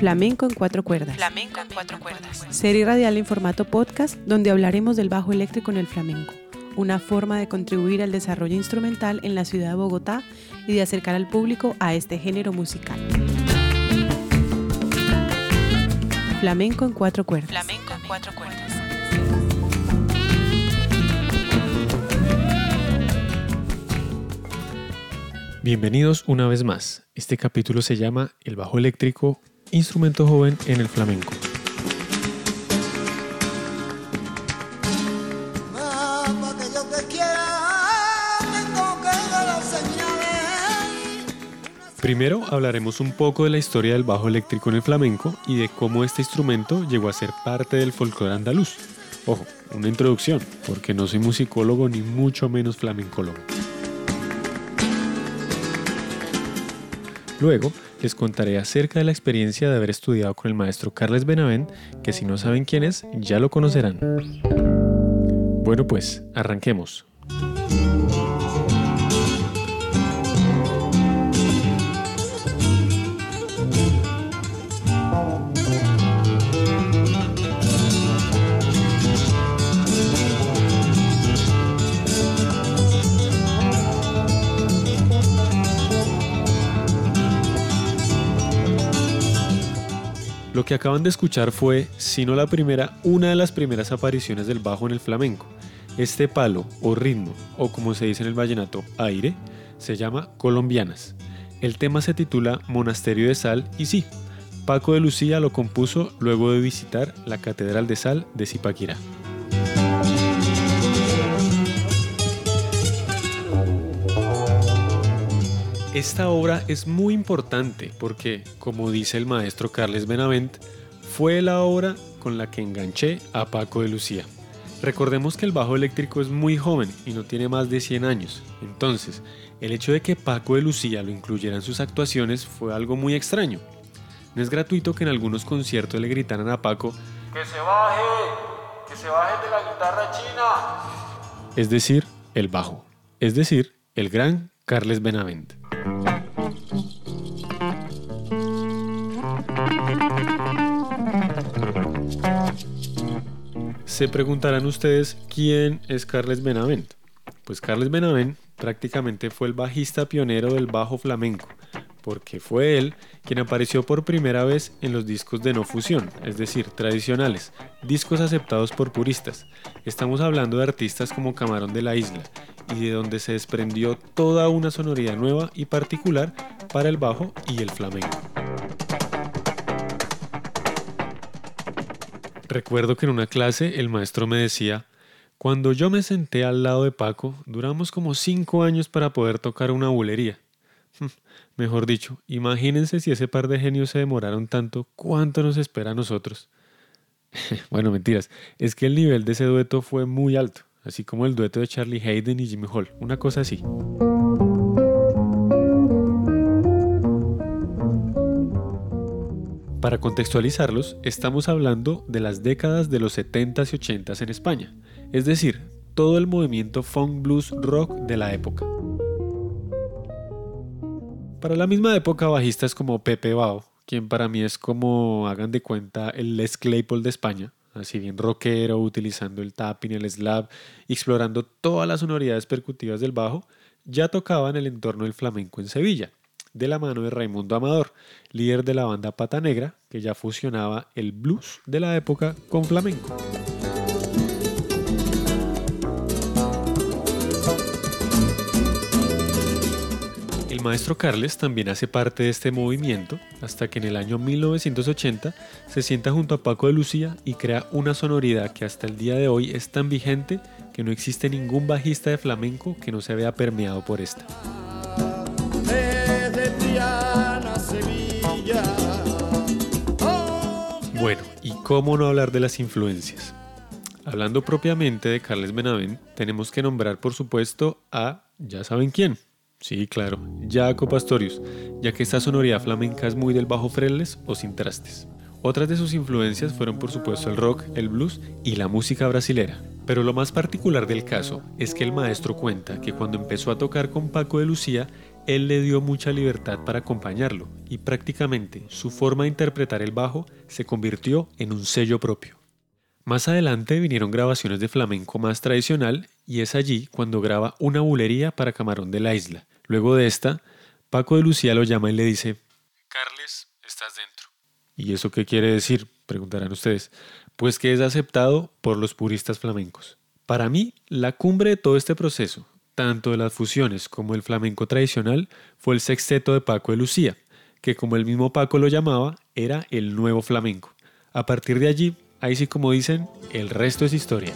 Flamenco en cuatro cuerdas. Flamenco en cuatro cuerdas. Serie radial en formato podcast donde hablaremos del bajo eléctrico en el flamenco, una forma de contribuir al desarrollo instrumental en la ciudad de Bogotá y de acercar al público a este género musical. Flamenco en cuatro cuerdas. Flamenco en cuatro cuerdas. Bienvenidos una vez más. Este capítulo se llama El bajo eléctrico, instrumento joven en el flamenco. Primero hablaremos un poco de la historia del bajo eléctrico en el flamenco y de cómo este instrumento llegó a ser parte del folclore andaluz. Ojo, una introducción, porque no soy musicólogo ni mucho menos flamencólogo. Luego les contaré acerca de la experiencia de haber estudiado con el maestro Carles Benavent, que si no saben quién es, ya lo conocerán. Bueno pues, arranquemos. Que acaban de escuchar fue, si no la primera, una de las primeras apariciones del bajo en el flamenco. Este palo o ritmo, o como se dice en el vallenato, aire, se llama colombianas. El tema se titula Monasterio de Sal y sí, Paco de Lucía lo compuso luego de visitar la Catedral de Sal de Zipaquirá. Esta obra es muy importante porque, como dice el maestro Carles Benavent, fue la obra con la que enganché a Paco de Lucía. Recordemos que el bajo eléctrico es muy joven y no tiene más de 100 años, entonces el hecho de que Paco de Lucía lo incluyera en sus actuaciones fue algo muy extraño. No es gratuito que en algunos conciertos le gritaran a Paco, Que se baje, que se baje de la guitarra china. es decir, el bajo, es decir, el gran Carles Benavent. Se preguntarán ustedes quién es Carles Benavent. Pues Carles Benavent prácticamente fue el bajista pionero del bajo flamenco, porque fue él quien apareció por primera vez en los discos de no fusión, es decir, tradicionales, discos aceptados por puristas. Estamos hablando de artistas como Camarón de la Isla, y de donde se desprendió toda una sonoridad nueva y particular para el bajo y el flamenco. Recuerdo que en una clase el maestro me decía, cuando yo me senté al lado de Paco, duramos como cinco años para poder tocar una bulería. Mejor dicho, imagínense si ese par de genios se demoraron tanto, ¿cuánto nos espera a nosotros? bueno, mentiras, es que el nivel de ese dueto fue muy alto, así como el dueto de Charlie Hayden y Jimmy Hall, una cosa así. Para contextualizarlos, estamos hablando de las décadas de los 70s y 80s en España, es decir, todo el movimiento funk blues rock de la época. Para la misma época, bajistas como Pepe Bao, quien para mí es como, hagan de cuenta, el Les Claypool de España, así bien rockero, utilizando el tapping, el slap, y explorando todas las sonoridades percutivas del bajo, ya tocaban el entorno del flamenco en Sevilla, de la mano de Raimundo Amador, líder de la banda Pata Negra, que ya fusionaba el blues de la época con flamenco. El maestro Carles también hace parte de este movimiento hasta que en el año 1980 se sienta junto a Paco de Lucía y crea una sonoridad que hasta el día de hoy es tan vigente que no existe ningún bajista de flamenco que no se vea permeado por esta. Cómo no hablar de las influencias? Hablando propiamente de Carles Benavent, tenemos que nombrar por supuesto a, ya saben quién. Sí, claro, Jaco Pastorius, ya que esta sonoridad flamenca es muy del bajo fretless o sin trastes. Otras de sus influencias fueron por supuesto el rock, el blues y la música brasilera. Pero lo más particular del caso es que el maestro cuenta que cuando empezó a tocar con Paco de Lucía, él le dio mucha libertad para acompañarlo y prácticamente su forma de interpretar el bajo se convirtió en un sello propio. Más adelante vinieron grabaciones de flamenco más tradicional y es allí cuando graba una bulería para Camarón de la Isla. Luego de esta, Paco de Lucía lo llama y le dice, Carles, estás dentro. ¿Y eso qué quiere decir? Preguntarán ustedes. Pues que es aceptado por los puristas flamencos. Para mí, la cumbre de todo este proceso, tanto de las fusiones como el flamenco tradicional, fue el sexteto de Paco de Lucía, que como el mismo Paco lo llamaba, era el nuevo flamenco. A partir de allí, ahí sí como dicen, el resto es historia.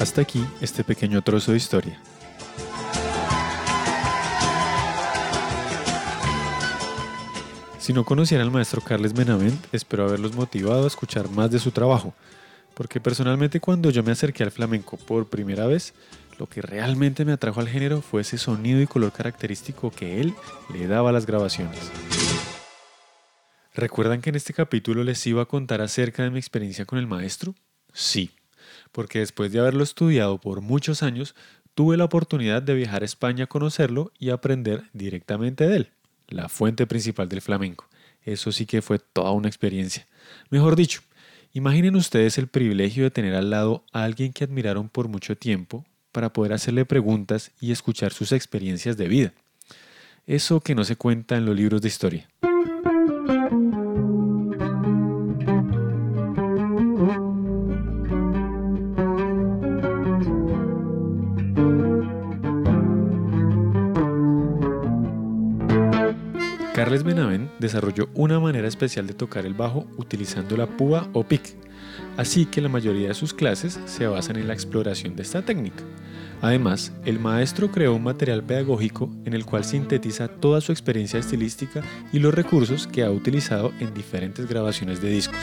Hasta aquí este pequeño trozo de historia. Si no conocieran al maestro Carles Benavent, espero haberlos motivado a escuchar más de su trabajo, porque personalmente cuando yo me acerqué al flamenco por primera vez, lo que realmente me atrajo al género fue ese sonido y color característico que él le daba a las grabaciones. ¿Recuerdan que en este capítulo les iba a contar acerca de mi experiencia con el maestro? Sí, porque después de haberlo estudiado por muchos años, tuve la oportunidad de viajar a España a conocerlo y aprender directamente de él, la fuente principal del flamenco. Eso sí que fue toda una experiencia. Mejor dicho, imaginen ustedes el privilegio de tener al lado a alguien que admiraron por mucho tiempo para poder hacerle preguntas y escuchar sus experiencias de vida. Eso que no se cuenta en los libros de historia. Carles Benavent desarrolló una manera especial de tocar el bajo utilizando la púa o pick, así que la mayoría de sus clases se basan en la exploración de esta técnica. Además, el maestro creó un material pedagógico en el cual sintetiza toda su experiencia estilística y los recursos que ha utilizado en diferentes grabaciones de discos.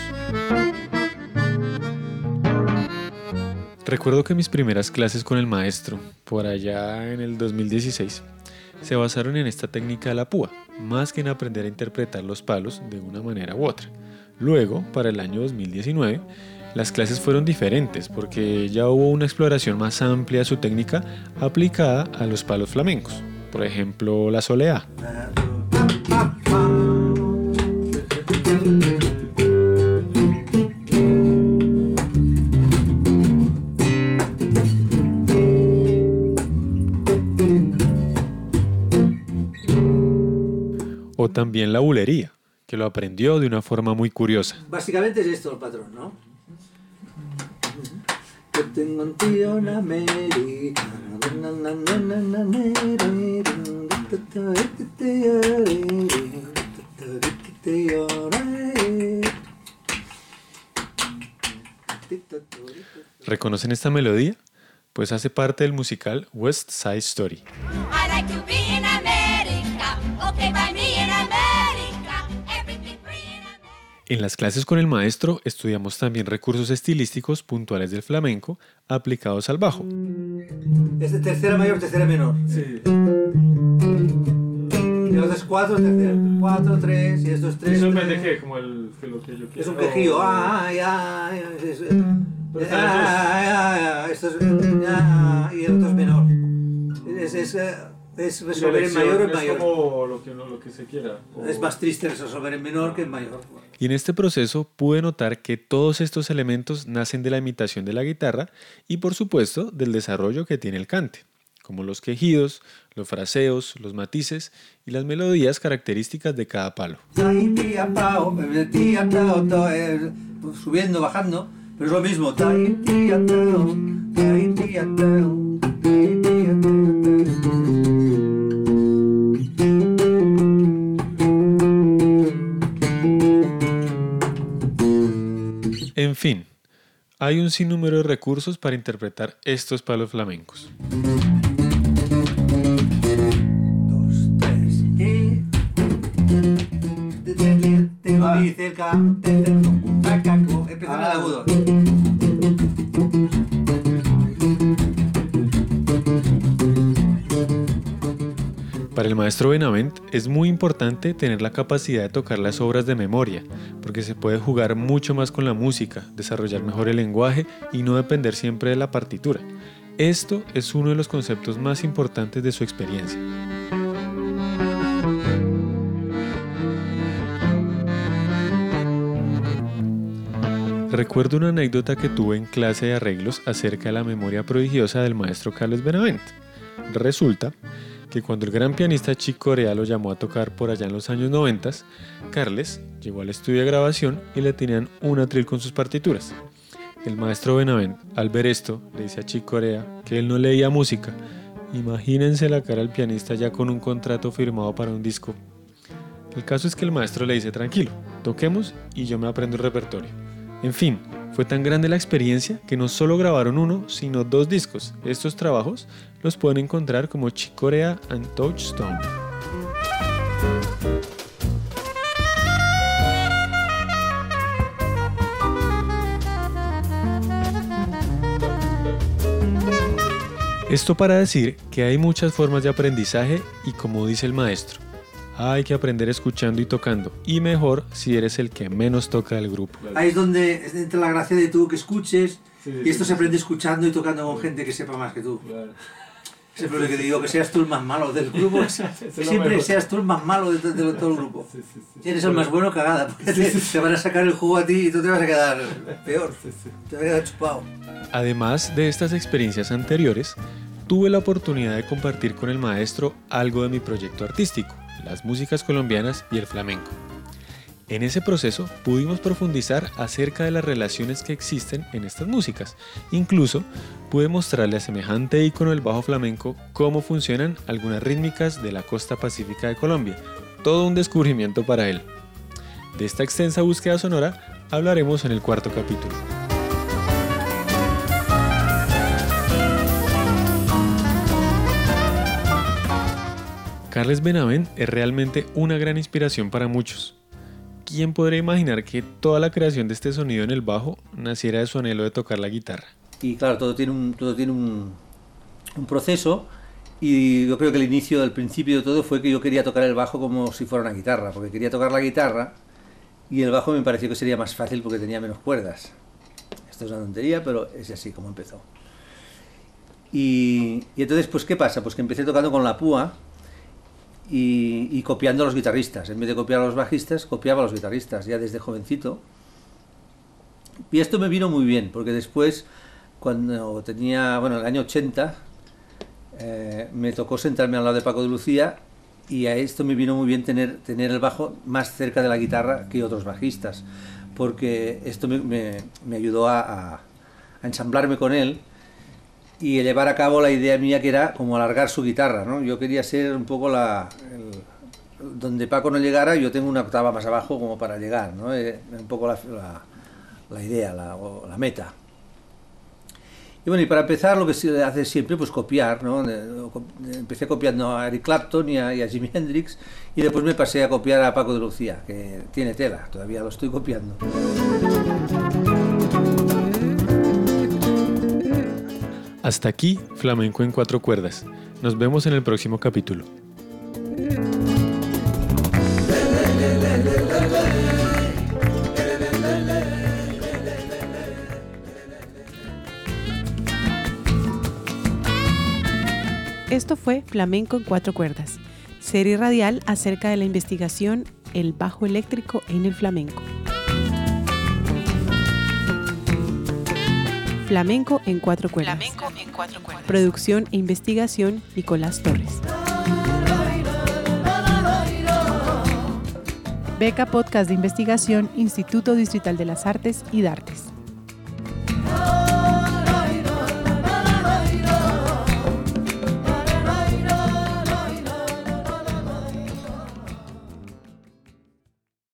Recuerdo que mis primeras clases con el maestro, por allá en el 2016, se basaron en esta técnica de la púa, más que en aprender a interpretar los palos de una manera u otra. Luego, para el año 2019, las clases fueron diferentes porque ya hubo una exploración más amplia de su técnica aplicada a los palos flamencos, por ejemplo la soleá. También la bulería, que lo aprendió de una forma muy curiosa. Básicamente es esto el patrón, ¿no? Yo tengo un tío en América. ¿Reconocen esta melodía? Pues hace parte del musical West Side Story. I like En las clases con el maestro estudiamos también recursos estilísticos puntuales del flamenco aplicados al bajo. Es tercera mayor, tercera menor. Sí. Y los es cuatro, tercera. Cuatro, tres, y estos tres. Eso depende que como el que lo que yo quiero. Es un quejío. Ay, ay, ay. es- ay, ay, ay, Esto es. ay, y el otro es menor. Es, es, eh, es resolver en mayor o en es mayor. como lo que, uno- lo que se quiera. O- Es más triste resolver en menor que en mayor. Y en este proceso pude notar que todos estos elementos nacen de la imitación de la guitarra y por supuesto del desarrollo que tiene el cante, como los quejidos, los fraseos, los matices y las melodías características de cada palo. Eh, eh, subiendo, bajando, pero es lo mismo. En fin, hay un sinnúmero de recursos para interpretar estos palos flamencos. Dos, tres, y... Te Para el maestro Benavent es muy importante tener la capacidad de tocar las obras de memoria, porque se puede jugar mucho más con la música, desarrollar mejor el lenguaje y no depender siempre de la partitura. Esto es uno de los conceptos más importantes de su experiencia. Recuerdo una anécdota que tuve en clase de arreglos acerca de la memoria prodigiosa del maestro Carlos Benavent. Resulta que cuando el gran pianista Chick Corea lo llamó a tocar por allá en los años 90, Carles llegó al estudio de grabación y le tenían un atril con sus partituras. El maestro Benavent, al ver esto, le dice a Chick Corea que él no leía música. Imagínense la cara del pianista ya con un contrato firmado para un disco. El caso es que el maestro le dice tranquilo, toquemos y yo me aprendo el repertorio. En fin, fue tan grande la experiencia que no solo grabaron uno, sino dos discos. Estos trabajos los pueden encontrar como Chick Corea and Touchstone. Esto para decir que hay muchas formas de aprendizaje y como dice el maestro, hay que aprender escuchando y tocando, y mejor si eres el que menos toca del grupo. Ahí es donde entra la gracia de tú que escuches Sí, y esto sí, se aprende escuchando y tocando con gente que sepa más que tú. Claro. Siempre lo que digo, que seas tú el más malo del grupo, que es siempre seas tú el más malo de, de- de todo el grupo. Sí, sí, sí. Si eres el más bueno, cagada, porque te, te van a sacar el jugo a ti y tú te vas a quedar peor, Sí, sí. te vas a quedar chupado. Además de estas experiencias anteriores, tuve la oportunidad de compartir con el maestro algo de mi proyecto artístico, las músicas colombianas y el flamenco. En ese proceso pudimos profundizar acerca de las relaciones que existen en estas músicas. Incluso pude mostrarle a semejante ícono del bajo flamenco cómo funcionan algunas rítmicas de la costa pacífica de Colombia. Todo un descubrimiento para él. De esta extensa búsqueda sonora hablaremos en el cuarto capítulo. Carles Benavent es realmente una gran inspiración para muchos. ¿Quién podría imaginar que toda la creación de este sonido en el bajo naciera de su anhelo de tocar la guitarra? Y claro, todo tiene un, todo tiene un, proceso y yo creo que el inicio, el principio de todo fue que yo quería tocar el bajo como si fuera una guitarra, porque quería tocar la guitarra y el bajo me pareció que sería más fácil porque tenía menos cuerdas. Esto es una tontería, pero es así como empezó. Y, y entonces, pues, ¿qué pasa? Pues que empecé tocando con la púa y, copiando a los guitarristas. En vez de copiar a los bajistas, copiaba a los guitarristas, ya desde jovencito. Y esto me vino muy bien, porque después, cuando tenía, bueno, el año 80, eh, me tocó sentarme al lado de Paco de Lucía y a esto me vino muy bien tener, tener el bajo más cerca de la guitarra que otros bajistas, porque esto me, me- me ayudó a, a- a ensamblarme con él y llevar a cabo la idea mía que era como alargar su guitarra, ¿no? Yo quería ser un poco la... donde Paco no llegara, yo tengo una octava más abajo como para llegar, ¿no? Eh, un poco la, la- idea, la, la meta. Y bueno, y para empezar, lo que se hace siempre, pues copiar, ¿no? Empecé copiando a Eric Clapton y a, y a Jimi Hendrix, y después me pasé a copiar a Paco de Lucía, que tiene tela, todavía lo estoy copiando. Hasta aquí, Flamenco en cuatro cuerdas. Nos vemos en el próximo capítulo. Esto fue Flamenco en cuatro cuerdas, serie radial acerca de la investigación El bajo eléctrico en el flamenco. Flamenco en cuatro cuerdas. Flamenco en cuatro cuerdas. Producción e investigación Nicolás Torres. Beca Podcast de Investigación Instituto Distrital de las Artes y Dartes.